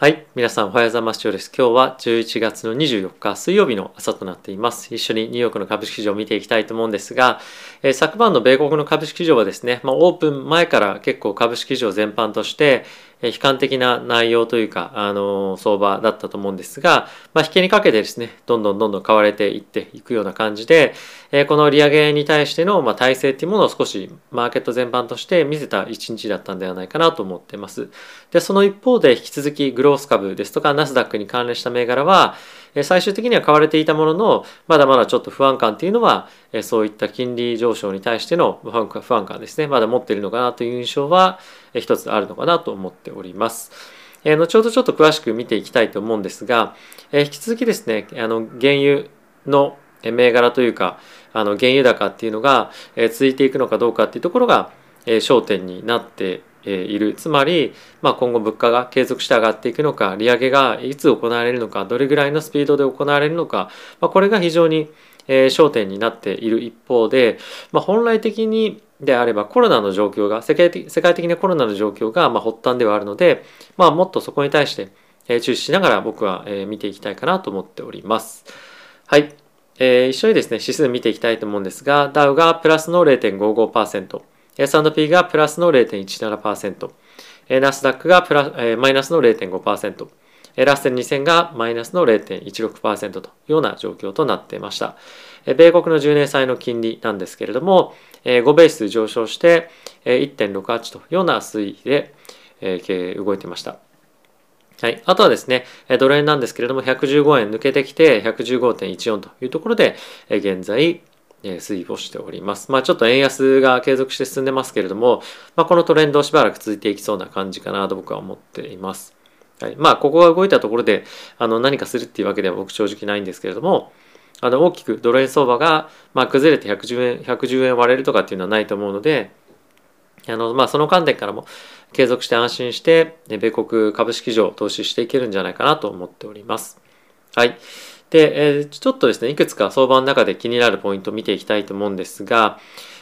はい。皆さんおはようございます。今日です。今日は11月の24日水曜日の朝となっています。一緒にニューヨークの株式市場を見ていきたいと思うんですが、えー、昨晩の米国の株式市場はですね、まあ、オープン前から結構株式市場全般として、悲観的な内容というか、あの相場だったと思うんですが、まあ、引けにかけてですね、どんどんどんどん買われていっていくような感じで、えこの利上げに対しての、ま、体制っていうものを少しマーケット全般として見せた一日だったんではないかなと思っています。で、その一方で引き続きグロース株ですとかナスダックに関連した銘柄は、最終的には買われていたものの、まだまだちょっと不安感っていうのは、そういった金利上昇に対しての不安感ですね、まだ持っているのかなという印象は一つあるのかなと思っております。え後ほどちょっと詳しく見ていきたいと思うんですが、引き続きですね、あの原油の銘柄というか、あの原油高っていうのが、続いていくのかどうかっていうところが、焦点になっているつまり、まあ、今後物価が継続して上がっていくのか利上げがいつ行われるのかどれぐらいのスピードで行われるのか、まあ、これが非常に焦点になっている一方で、まあ、本来的にであればコロナの状況が世界的世界的なコロナの状況がま発端ではあるので、まあ、もっとそこに対して注視しながら僕は見ていきたいかなと思っております。はい。えー、一緒にですね、指数見ていきたいと思うんですが、ダウがプラスの0.55%、S&P がプラスの0.17%、ナスダックがプラえマイナスの0.5%、ラッセル2000がマイナスの0.16%というような状況となっていました。米国の10年債の金利なんですけれども、5ベース上昇して1.68というような推移で動いていました。はい。あとはですね、ドル円なんですけれども、115円抜けてきて115.14というところで、現在、推移をしております。まあちょっと円安が継続して進んでますけれども、まあ、このトレンドをしばらく続いていきそうな感じかなと僕は思っています。はい、まあここが動いたところであの何かするっていうわけでは僕正直ないんですけれども、あの大きくドル円相場がまあ崩れて110円、110円割れるとかっていうのはないと思うので、あのまあその観点からも継続して安心して、米国株式上投資していけるんじゃないかなと思っております。はい。で、え、ちょっとですね、いくつか相場の中で気になるポイントを見ていきたいと思うんですが、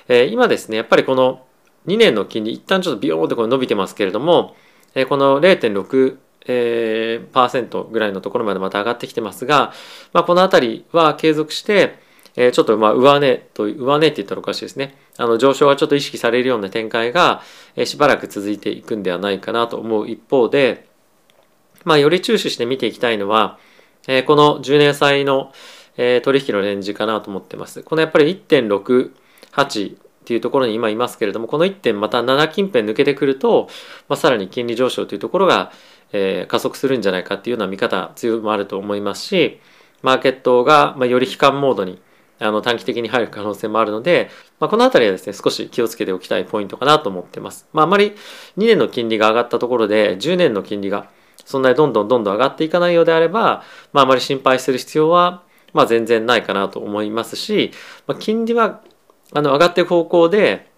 え、今ですね、やっぱりこの2年の金利、一旦ちょっとビヨーンとこれ伸びてますけれども、え、この0.6、えー、パーセントぐらいのところまでまた上がってきてますが、まあ、この辺りは継続して、えー、ちょっとまあ上値と、上値って言ったらおかしいですね。あの上昇がちょっと意識されるような展開が、えー、しばらく続いていくんではないかなと思う一方で、まあ、より注視して見ていきたいのは、えー、この10年債の、えー、取引のレンジかなと思ってます。このやっぱり1.68っていうところに今いますけれども、この1点また7近辺抜けてくると、まあ、さらに金利上昇というところが、えー、加速するんじゃないかっていうような見方強もあると思いますし、マーケットが、まあ、より悲観モードにあの短期的に入る可能性もあるので、まあ、この辺りはですね、少し気をつけておきたいポイントかなと思ってます。まあ、あまり2年の金利が上がったところで、10年の金利がそんなにどんどんどんどん上がっていかないようであれば、まあ、あまり心配する必要は、まあ、全然ないかなと思いますし、まあ、金利はあの上がっていく方向で、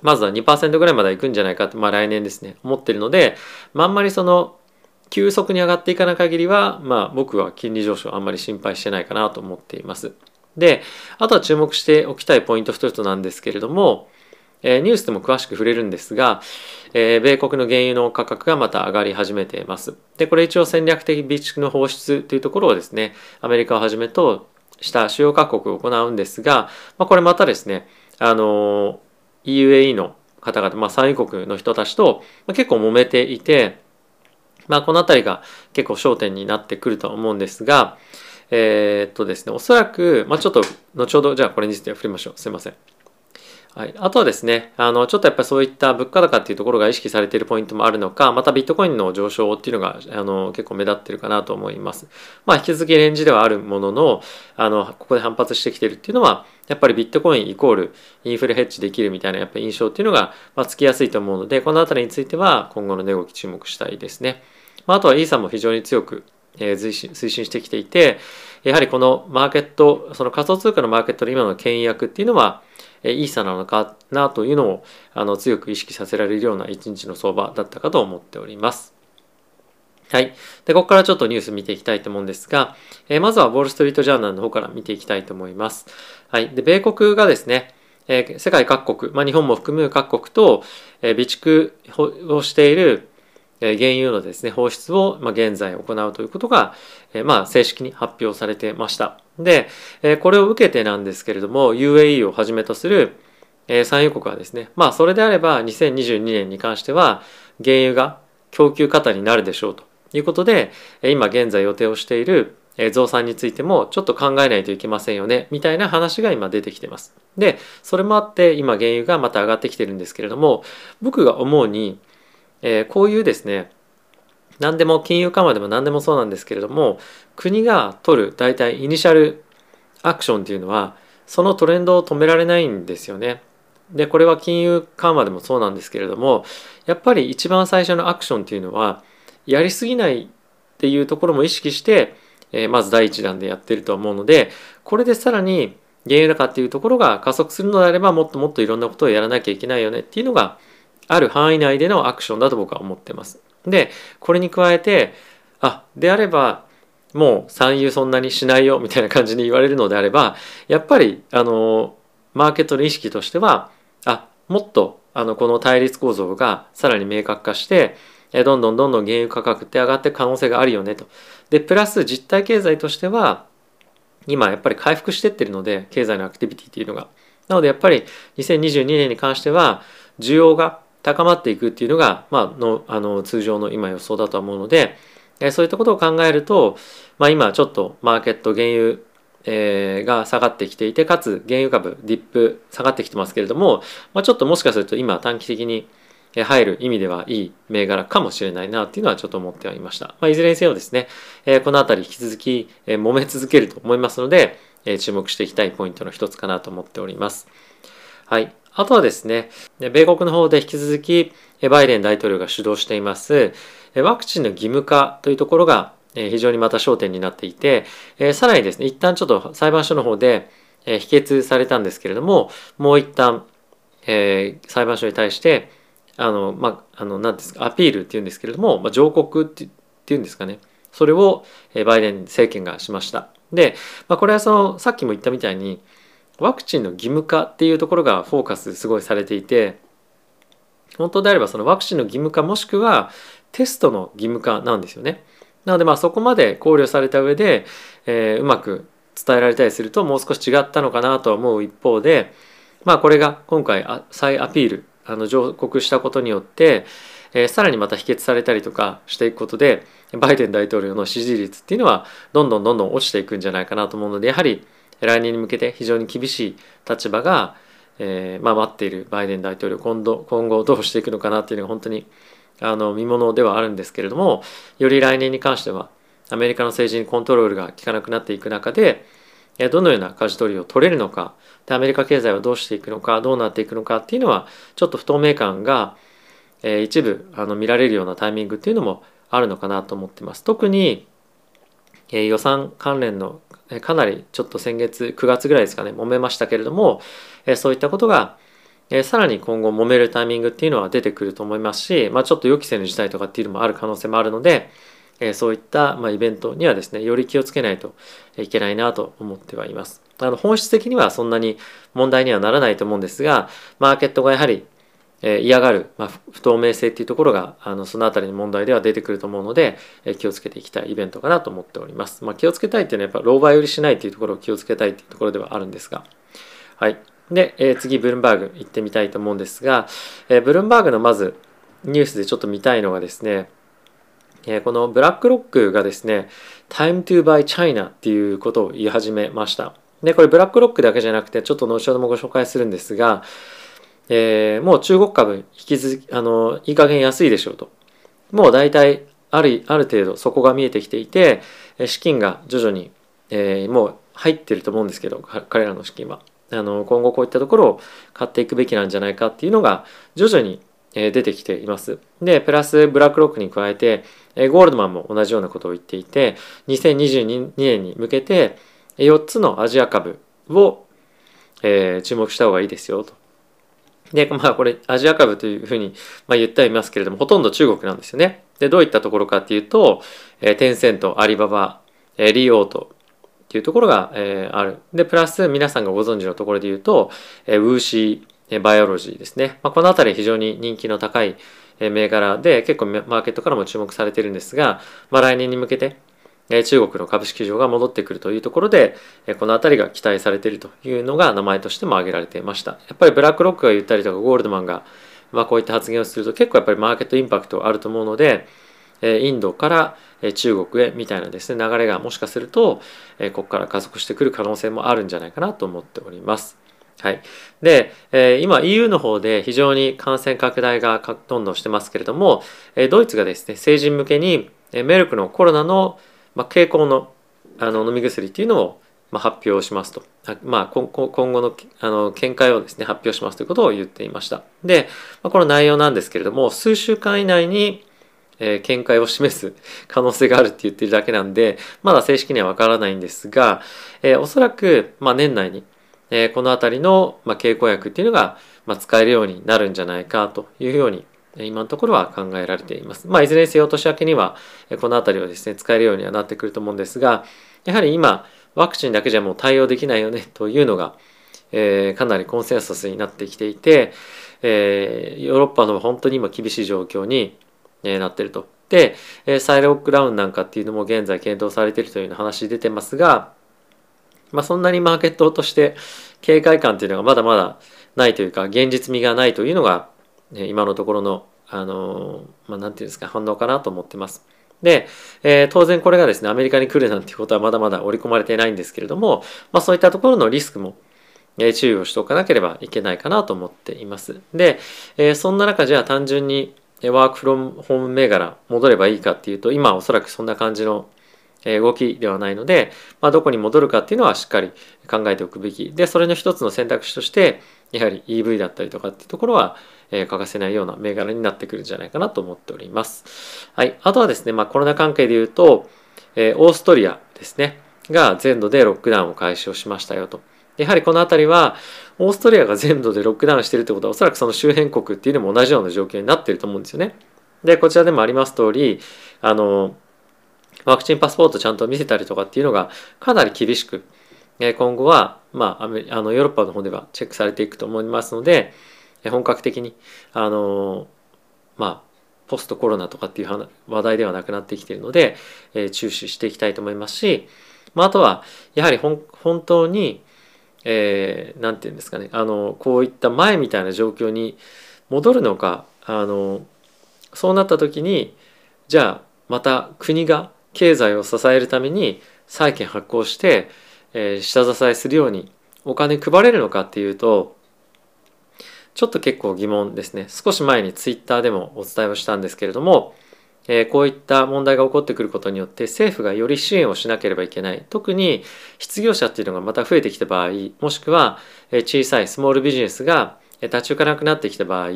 まずは2%ぐらいまで行くんじゃないかって、まあ、来年ですね、思ってるので、まあ、あんまりその、急速に上がっていかない限りは、まあ、僕は金利上昇あんまり心配してないかなと思っています。で、あとは注目しておきたいポイント一つなんですけれども、えニュースでも詳しく触れるんですが、え米国の原油の価格がまた上がり始めています。で、これ一応戦略的備蓄の放出というところをですね、アメリカをはじめとした主要各国を行うんですが、まあ、これまたですね、あの EUAE の方々、まあ、産油国の人たちと結構揉めていて、まあ、この辺りが結構焦点になってくると思うんですが、えー、っとですね、おそらく、まあ、ちょっと後ほど、じゃあこれについて振りましょう。すいません。はい、あとはですね、あのちょっとやっぱりそういった物価高っていうところが意識されているポイントもあるのか、またビットコインの上昇っていうのがあの結構目立ってるかなと思います。まあ、引き続きレンジではあるものの、あのここで反発してきてるっていうのは、やっぱりビットコインイコールインフレヘッジできるみたいなやっぱ印象っていうのが、まあ、つきやすいと思うので、この辺りについては今後の値動き注目したいですね。まあ、あとはイーサも非常に強くえ推進推進してきていてやはりこのマーケットその仮想通貨のマーケットの今の牽引役っていうのはイーサなのかなというのをあの強く意識させられるような一日の相場だったかと思っております。はい。で、ここからちょっとニュース見ていきたいと思うんですが、えー、まずはウォール・ストリート・ジャーナルの方から見ていきたいと思います。はい。で、米国がですね、えー、世界各国、まあ、日本も含む各国と、えー、備蓄をしている、原油のですね放出を、まあ、現在行うということが、え、まあ正式に発表されてました。で、え、これを受けてなんですけれども UAE をはじめとする、え、産油国はですねまあそれであれば2022年に関しては原油が供給過多になるでしょうということでえ今現在予定をしているえ増産についてもちょっと考えないといけませんよねみたいな話が今出てきてます。でそれもあって今原油がまた上がってきてるんですけれども僕が思うにえー、こういうですね何でも金融緩和でも何でもそうなんですけれども国が取る大体イニシャルアクションっていうのはそのトレンドを止められないんですよね。でこれは金融緩和でもそうなんですけれどもやっぱり一番最初のアクションっていうのはやりすぎないっていうところも意識して、えー、まず第一弾でやってると思うのでこれでさらに原油高っていうところが加速するのであればもっともっといろんなことをやらなきゃいけないよねっていうのがある範囲内でのアクションだと僕は思ってます。で、これに加えて、あ、であれば、もう産油そんなにしないよみたいな感じに言われるのであれば、やっぱり、あの、マーケットの意識としては、あ、もっと、あの、この対立構造がさらに明確化して、どんどんどんどん原油価格って上がっていく可能性があるよねと。で、プラス実体経済としては、今やっぱり回復してってるので、経済のアクティビティっていうのが。なのでやっぱり2022年に関しては、需要が高まっていくっていうのが、まあの、あの通常の今予想だと思うので、えそういったことを考えると、まあ、今ちょっとマーケット原油、えー、が下がってきていてかつ原油株ディップ下がってきてますけれども、まあ、ちょっともしかすると今短期的に入る意味ではいい銘柄かもしれないなっていうのはちょっと思ってはいました。まあ、いずれにせよですね、えー、この辺り引き続き、えー、揉め続けると思いますので、え、注目していきたいポイントの一つかなと思っております。はい。あとはですね、米国の方で引き続きバイデン大統領が主導していますワクチンの義務化というところが非常にまた焦点になっていて、さらにですね、一旦ちょっと裁判所の方で否決されたんですけれども、もう一旦、えー、裁判所に対して、あの、まあ、の、なんですか、アピールっていうんですけれども、ま、上告っていうんですかね。それをバイデン政権がしました。で、まあ、これはその、さっきも言ったみたいに、ワクチンの義務化っていうところがフォーカスすごいされていて本当であればそのワクチンの義務化もしくはテストの義務化なんですよね。なのでまあそこまで考慮された上で、えー、うまく伝えられたりするともう少し違ったのかなとは思う一方でまあこれが今回再アピールあの上告したことによって、えー、さらにまた否決されたりとかしていくことでバイデン大統領の支持率っていうのはどんどんどんどん落ちていくんじゃないかなと思うのでやはり来年に向けて非常に厳しい立場が、えー、まあ、待っているバイデン大統領今度今後どうしていくのかなっていうのが本当にあの見ものではあるんですけれどもより来年に関してはアメリカの政治にコントロールが効かなくなっていく中でどのような舵取りを取れるのかでアメリカ経済はどうしていくのかどうなっていくのかっていうのはちょっと不透明感が、えー、一部あの見られるようなタイミングっていうのもあるのかなと思ってます。特に、えー、予算関連のかなりちょっと先月9月ぐらいですかね揉めましたけれどもそういったことがさらに今後揉めるタイミングっていうのは出てくると思いますし、まあ、ちょっと予期せぬ事態とかっていうのもある可能性もあるのでそういったまイベントにはですねより気をつけないといけないなと思ってはいます。あの本質的にはそんなに問題にはならないと思うんですがマーケットがやはりえ嫌がる、まあ、不透明性っていうところがあのそのあたりの問題では出てくると思うので、え気をつけていきたいイベントかなと思っております。まあ、気をつけたいっていうのはやっぱ老媒売りしないっていうところを気をつけたいっていうところではあるんですが。はい。で、え、次、ブルンバーグ行ってみたいと思うんですが、え、ブルンバーグのまずニュースでちょっと見たいのがですね、え、このブラックロックがですね、Time to buy China っていうことを言い始めました。で、これブラックロックだけじゃなくて、ちょっと後ほどもご紹介するんですが、えー、もう中国株引き続き、あの、いい加減安いでしょうと。もう大体ある、ある程度そこが見えてきていて、資金が徐々に、えー、もう入ってると思うんですけど、彼らの資金は。あの、今後こういったところを買っていくべきなんじゃないかっていうのが徐々に出てきています。で、プラスブラックロックに加えて、ゴールドマンも同じようなことを言っていて、2022年に向けて4つのアジア株を、えー、注目した方がいいですよと。で、まあこれアジア株というふうに、ま、言ってはいますけれども、ほとんど中国なんですよね。で、どういったところかっていうと、えー、テンセント、アリババ、えー、リオートっていうところが、えー、ある。で、プラス皆さんがご存知のところで言うと、えー、ウーシー、バイオロジーですね。まあ、このあたり非常に人気の高い銘柄で結構マーケットからも注目されてるんですが、まあ、来年に向けて中国の株式市場が戻ってくるというところでこの辺りが期待されているというのが名前としても挙げられていましたやっぱりブラックロックが言ったりとかゴールドマンがまあこういった発言をすると結構やっぱりマーケットインパクトあると思うのでインドから中国へみたいなですね流れがもしかするとここから加速してくる可能性もあるんじゃないかなと思っております。はい。で、え今 EU の方で非常に感染拡大がどんどんしてますけれども、えドイツがですね、成人向けにえメルクのコロナの、ま傾向のあの飲み薬っていうのを、ま発表しますと。まあ、今後のあの見解をですね、発表しますということを言っていました。で、まあこの内容なんですけれども、数週間以内にえ見解を示す可能性があるって言ってるだけなんで、まだ正式にはわからないんですが、えー、おそらく、まあ、年内に、えー、この辺りの、まあ、経口薬っていうのが、まあ、使えるようになるんじゃないかというように、今のところは考えられています。まあ、いずれにせよ年明けには、この辺りはですね、使えるようにはなってくると思うんですが、やはり今、ワクチンだけじゃもう対応できないよねというのが、えー、かなりコンセンサスになってきていて、えー、ヨーロッパの本当に今厳しい状況になってると。で、えサイロックダウンなんかっていうのも現在検討されているというう話出てますが、まあ、そんなにマーケットとして警戒感っていうのがまだまだないというか現実味がないというのが、ね、今のところのあのまあ、なんていうんですか反応かなと思ってます。で、えー、当然これがですねアメリカに来るなんていうことはまだまだ織り込まれていないんですけれども、まあ、そういったところのリスクも、えー、注意をしておかなければいけないかなと思っています。で、えー、そんな中じゃあ単純にワークフロムホーム銘柄戻ればいいかっていうと今おそらくそんな感じの動きではないので、まあ、どこに戻るかっていうのはしっかり考えておくべきでそれの一つの選択肢としてやはり EV だったりとかっていうところは、え欠かせないような銘柄になってくるんじゃないかなと思っております。はい、あとはですね、まあ、コロナ関係で言うと、えー、オーストリアですねが全土でロックダウンを開始をしましたよと。やはりこの辺りはオーストリアが全土でロックダウンしてるってことはおそらくその周辺国っていうのも同じような状況になってると思うんですよね。でこちらでもあります通りあのワクチンパスポートちゃんと見せたりとかっていうのがかなり厳しく今後は、まあ、あのヨーロッパの方ではチェックされていくと思いますので本格的に。あのまあポストコロナとかっていう話題ではなくなってきているので、えー、注視していきたいと思いますし、まあ、あとはやはり本当にえー、て言うんですかねあのこういった前みたいな状況に戻るのかあのそうなった時にじゃあまた国が経済を支えるために債券発行して、えー、下支えするようにお金配れるのかっていうとちょっと結構疑問ですね少し前にツイッターでもお伝えをしたんですけれどもえこういった問題が起こってくることによって政府がより支援をしなければいけない特に失業者っていうのがまた増えてきた場合もしくは小さいスモールビジネスが立ち行かなくなってきた場合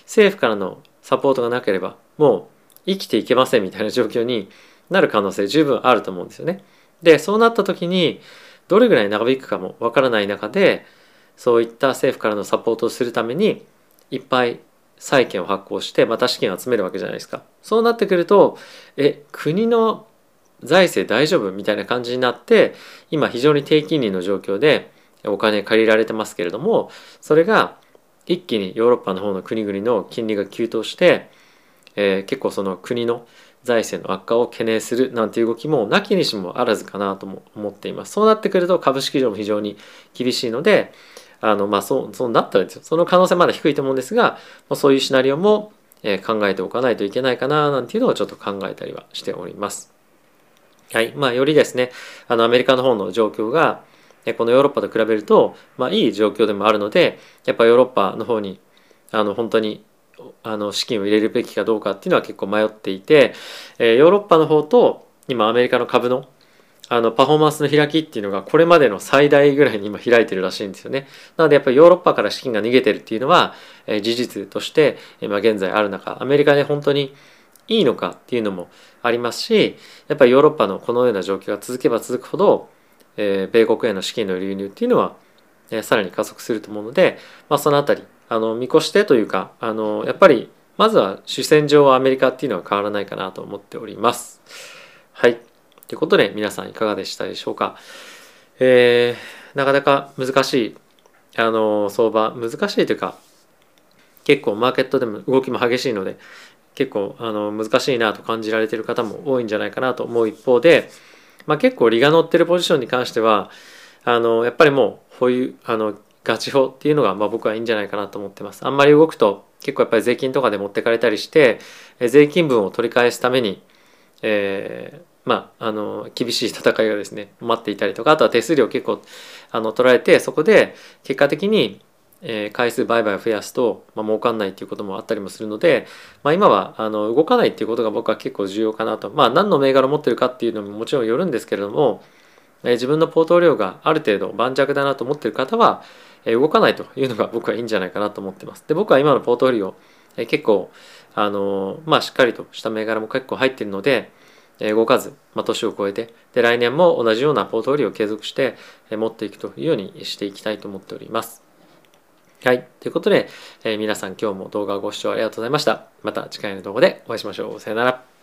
政府からのサポートがなければもう生きていけませんみたいな状況になる可能性十分あると思うんですよね。でそうなった時にどれぐらい長引くかもわからない中でそういった政府からのサポートをするためにいっぱい債券を発行してまた資金を集めるわけじゃないですか。そうなってくるとえ国の財政大丈夫みたいな感じになって今非常に低金利の状況でお金借りられてますけれどもそれが一気にヨーロッパの方の国々の金利が急騰して、えー、結構その国の財政の悪化を懸念するなんていう動きもなきにしもあらずかなとも思っています。そうなってくると株式市場も非常に厳しいので、あのまあそうそうなったらですよその可能性まだ低いと思うんですが、ま、そういうシナリオも、え考えておかないといけないかななんていうのをちょっと考えたりはしております。はいまあ、よりですねあのアメリカの方の状況がこのヨーロッパと比べると、まあ、いい状況でもあるのでやっぱヨーロッパの方にあの本当にあの資金を入れるべきかどうかっていうのは結構迷っていて、えヨーロッパの方と今アメリカの株のあのパフォーマンスの開きっていうのがこれまでの最大ぐらいに今開いてるらしいんですよね。なのでやっぱりヨーロッパから資金が逃げてるっていうのは、え、事実として、え、ま、現在ある中アメリカで本当にいいのかっていうのもありますしやっぱりヨーロッパのこのような状況が続けば続くほど、えー、米国への資金の流入っていうのは、え、さらに加速すると思うので、まあ、そのあたりあの見越してというかあのやっぱりまずは主戦場はアメリカっていうのは変わらないかなと思っております。はい。ということで皆さんいかがでしたでしょうか？えー、なかなか難しいあの相場難しいというか結構マーケットでも動きも激しいので結構あの難しいなと感じられている方も多いんじゃないかなと思う一方で、まあ、結構利が乗ってるポジションに関してはあのやっぱりもう保有あのガチ法っていうのがまあ僕はいいんじゃないかなと思ってます。あんまり動くと結構やっぱり税金とかで持ってかれたりして税金分を取り返すために、えー、まあ、あの厳しい戦いがですね待っていたりとかあとは手数料結構あの取られてそこで結果的にえ回数売買を増やすと、まあ、儲かんないっていうこともあったりもするので、まあ、今はあの動かないっていうことが僕は結構重要かなと。まあ何の銘柄を持ってるかっていうのももちろんよるんですけれども、え自分のポートフォリオがある程度盤石だなと思ってる方は、え動かないというのが僕はいいんじゃないかなと思ってます。で僕は今のポートフォリオ、え結構あのまあしっかりとした銘柄も結構入ってるので動かず、まあ、年を超えてで来年も同じようなポートフォリオを継続して持っていくというようにしていきたいと思っております。はい。ということで、え、皆さん今日も動画をご視聴ありがとうございました。また次回の動画でお会いしましょう。さよなら。